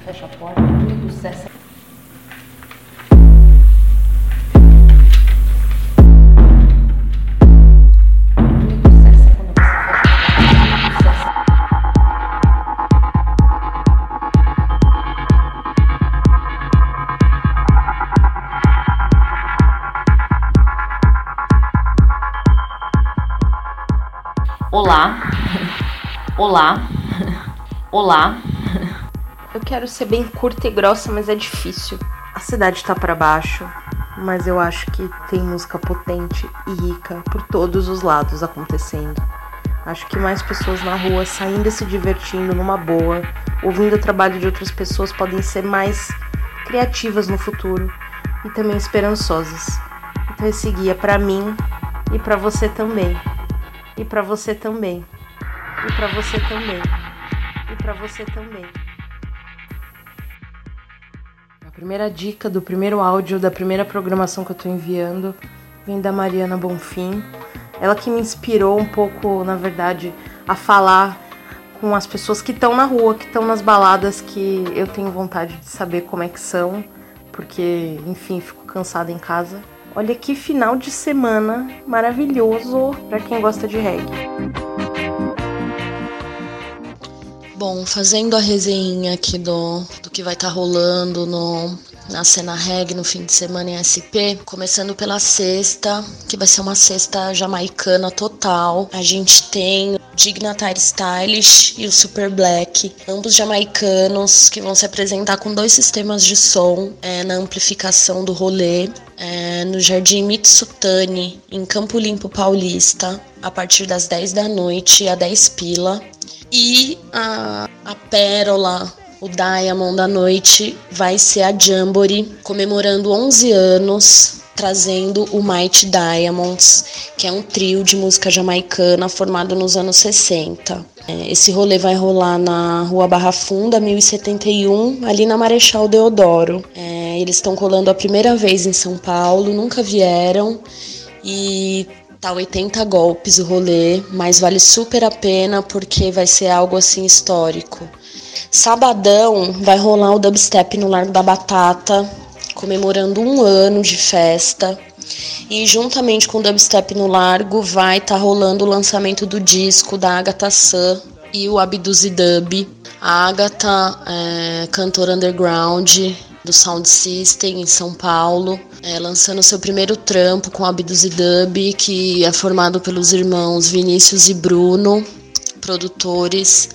fecha a porta, tudo cessa. Olá, olá, olá. Quero ser bem curta e grossa, mas é difícil. A cidade tá pra baixo, mas eu acho que tem música potente e rica por todos os lados acontecendo. Acho que mais pessoas na rua saindo e se divertindo numa boa, ouvindo o trabalho de outras pessoas podem ser mais criativas no futuro e também esperançosas. Então esse guia pra mim e pra você também. E pra você também. E pra você também. E pra você também. Primeira dica do primeiro áudio da primeira programação que eu tô enviando vem da Mariana Bonfim. Ela que me inspirou um pouco, na verdade, a falar com as pessoas que estão na rua, que estão nas baladas, que eu tenho vontade de saber como é que são, porque, enfim, fico cansada em casa. Olha que final de semana maravilhoso para quem gosta de reggae. Bom, fazendo a resenha aqui do, do que vai estar rolando no, na cena reggae no fim de semana em SP, começando pela sexta, que vai ser uma sexta jamaicana total. A gente tem Dignatary Stylish e o Super Black, ambos jamaicanos que vão se apresentar com dois sistemas de som é, na amplificação do rolê. É, no Jardim Mitsutani, em Campo Limpo Paulista, a partir das 10 da noite a 10 pila. E a, a pérola, o Diamond da noite, vai ser a Jamboree, comemorando 11 anos, trazendo o Mighty Diamonds, que é um trio de música jamaicana formado nos anos 60. É, esse rolê vai rolar na Rua Barra Funda, 1071, ali na Marechal Deodoro. É, eles estão colando a primeira vez em São Paulo, nunca vieram e Tá 80 golpes o rolê, mas vale super a pena porque vai ser algo assim histórico. Sabadão vai rolar o dubstep no Largo da Batata, comemorando um ano de festa. E juntamente com o dubstep no Largo vai estar tá rolando o lançamento do disco da Agatha Sun e o Abduzi Dub. A Agatha é cantora underground do Sound System em São Paulo, é, lançando seu primeiro trampo com a Abduzi Dub, que é formado pelos irmãos Vinícius e Bruno, produtores.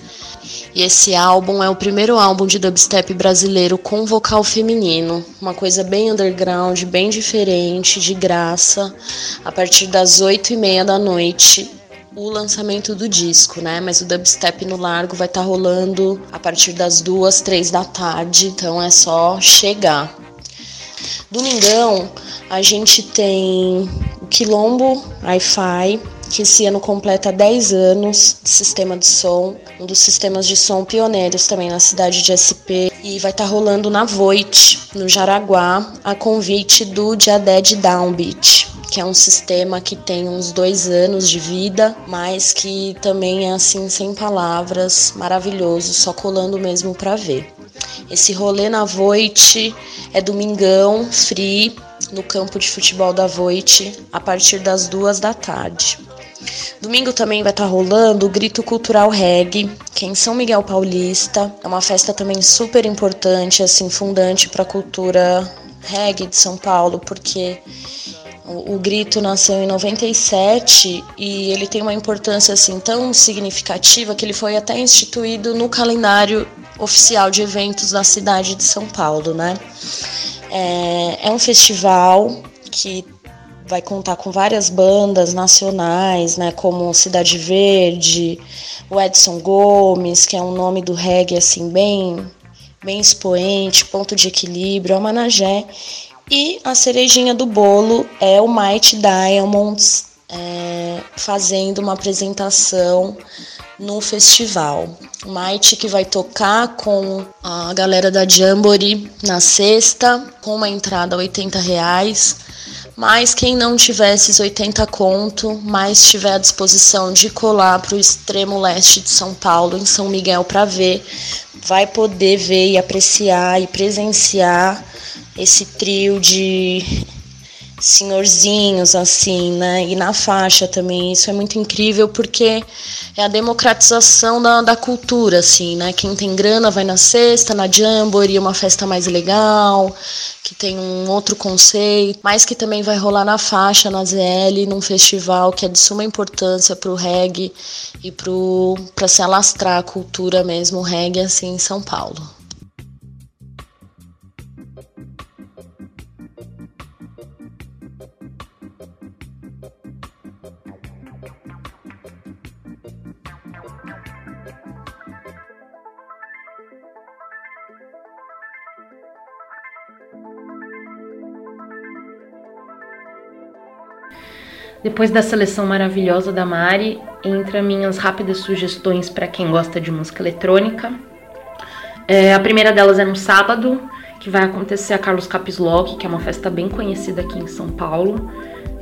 E esse álbum é o primeiro álbum de dubstep brasileiro com vocal feminino, uma coisa bem underground, bem diferente, de graça, a partir das oito e meia da noite o lançamento do disco, né? Mas o dubstep no largo vai estar tá rolando a partir das duas, três da tarde, então é só chegar. Domingão, a gente tem o Quilombo Hi-Fi, que esse ano completa 10 anos de sistema de som, um dos sistemas de som pioneiros também na cidade de SP, e vai estar tá rolando na Voit, no Jaraguá, a convite do Diaded Downbeat que é um sistema que tem uns dois anos de vida, mas que também é assim sem palavras, maravilhoso, só colando mesmo para ver. Esse rolê na Voit é domingão, free, no campo de futebol da Voit, a partir das duas da tarde. Domingo também vai estar tá rolando o Grito Cultural Reggae, que é em São Miguel Paulista. É uma festa também super importante, assim, fundante para a cultura reggae de São Paulo, porque o, Grito nasceu em 97 e ele tem uma importância assim tão significativa que ele foi até instituído no calendário oficial de eventos da cidade de São Paulo, né? É, é um festival que vai contar com várias bandas nacionais, né, como Cidade Verde, o Edson Gomes, que é um nome do reggae assim bem bem expoente, ponto de equilíbrio, a Managé e a cerejinha do bolo é o Mighty Diamonds é, fazendo uma apresentação no festival. O que vai tocar com a galera da Jamboree na sexta, com uma entrada a 80 reais. Mas quem não tiver esses 80 conto, mas tiver à disposição de colar para o extremo leste de São Paulo, em São Miguel, para ver, vai poder ver e apreciar e presenciar esse trio de senhorzinhos assim, né? E na faixa também. Isso é muito incrível porque é a democratização da, da cultura, assim, né? Quem tem grana vai na sexta, na Jamboree, uma festa mais legal, que tem um outro conceito, mas que também vai rolar na faixa, na ZL, num festival que é de suma importância para o reggae e para se alastrar a cultura mesmo, o reggae, assim, em São Paulo. Depois da seleção maravilhosa da Mari, entra minhas rápidas sugestões para quem gosta de música eletrônica. É, a primeira delas é no sábado, que vai acontecer a Carlos Capislock, que é uma festa bem conhecida aqui em São Paulo.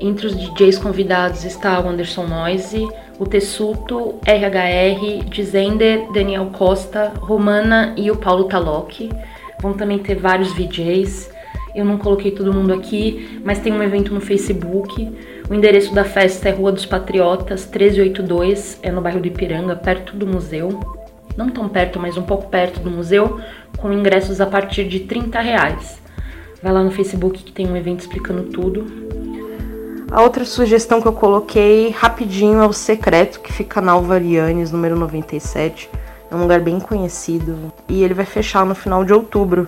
Entre os DJs convidados está o Anderson Noise, o Tessuto, RHR, Dizender, Daniel Costa, Romana e o Paulo Talocchi. Vão também ter vários VJs. Eu não coloquei todo mundo aqui, mas tem um evento no Facebook. O endereço da festa é Rua dos Patriotas, 1382, é no bairro do Ipiranga, perto do museu. Não tão perto, mas um pouco perto do museu, com ingressos a partir de 30 reais. Vai lá no Facebook que tem um evento explicando tudo. A outra sugestão que eu coloquei rapidinho é o Secreto, que fica na Alvarianes, número 97. É um lugar bem conhecido. E ele vai fechar no final de outubro.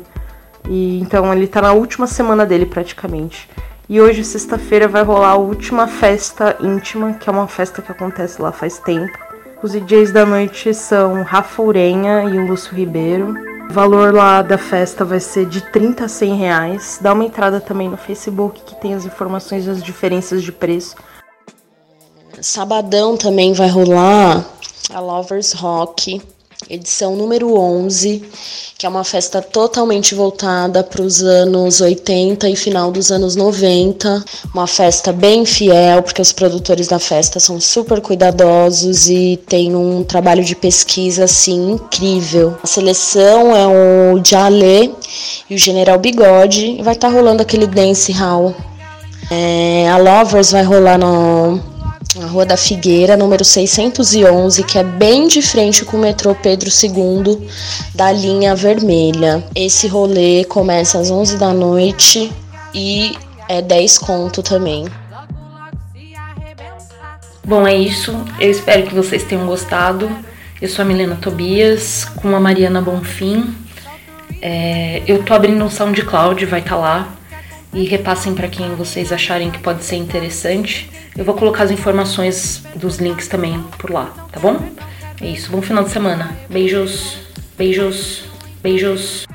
E então ele tá na última semana dele praticamente. E hoje, sexta-feira, vai rolar a última festa íntima, que é uma festa que acontece lá faz tempo. Os DJs da noite são Rafa Urenha e o Lúcio Ribeiro. O valor lá da festa vai ser de 30 a 100 reais. Dá uma entrada também no Facebook que tem as informações das diferenças de preço. Sabadão também vai rolar a Lovers Rock, edição número 11, que é uma festa totalmente voltada para os anos 80 e final dos anos 90. Uma festa bem fiel, porque os produtores da festa são super cuidadosos e tem um trabalho de pesquisa assim incrível. A seleção é o Jalé e o General Bigode, e vai estar tá rolando aquele dance hall. É, a Lovers vai rolar no na Rua da Figueira, número 611, que é bem de frente com o metrô Pedro II da linha vermelha. Esse rolê começa às 11 da noite e é 10 conto também. Bom, é isso. Eu espero que vocês tenham gostado. Eu sou a Milena Tobias, com a Mariana Bonfim. É, eu tô abrindo um SoundCloud, vai estar tá lá. E repassem para quem vocês acharem que pode ser interessante. Eu vou colocar as informações dos links também por lá, tá bom? É isso, bom final de semana. Beijos, beijos, beijos.